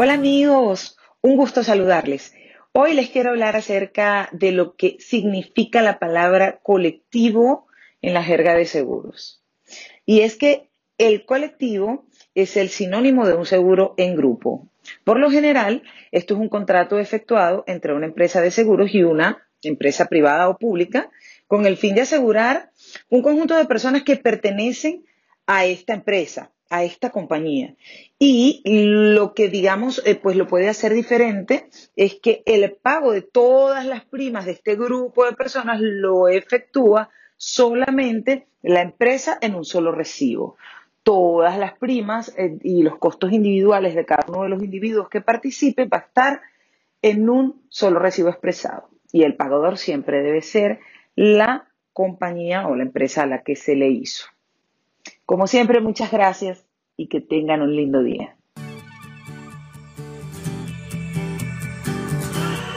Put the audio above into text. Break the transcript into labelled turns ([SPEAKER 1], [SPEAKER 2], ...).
[SPEAKER 1] Hola amigos, un gusto saludarles. Hoy les quiero hablar acerca de lo que significa la palabra colectivo en la jerga de seguros. Y es que el colectivo es el sinónimo de un seguro en grupo. Por lo general, esto es un contrato efectuado entre una empresa de seguros y una empresa privada o pública con el fin de asegurar un conjunto de personas que pertenecen a esta empresa a esta compañía. Y lo que digamos, eh, pues lo puede hacer diferente es que el pago de todas las primas de este grupo de personas lo efectúa solamente la empresa en un solo recibo. Todas las primas eh, y los costos individuales de cada uno de los individuos que participe va a estar en un solo recibo expresado. Y el pagador siempre debe ser la compañía o la empresa a la que se le hizo. Como siempre, muchas gracias y que tengan un lindo día.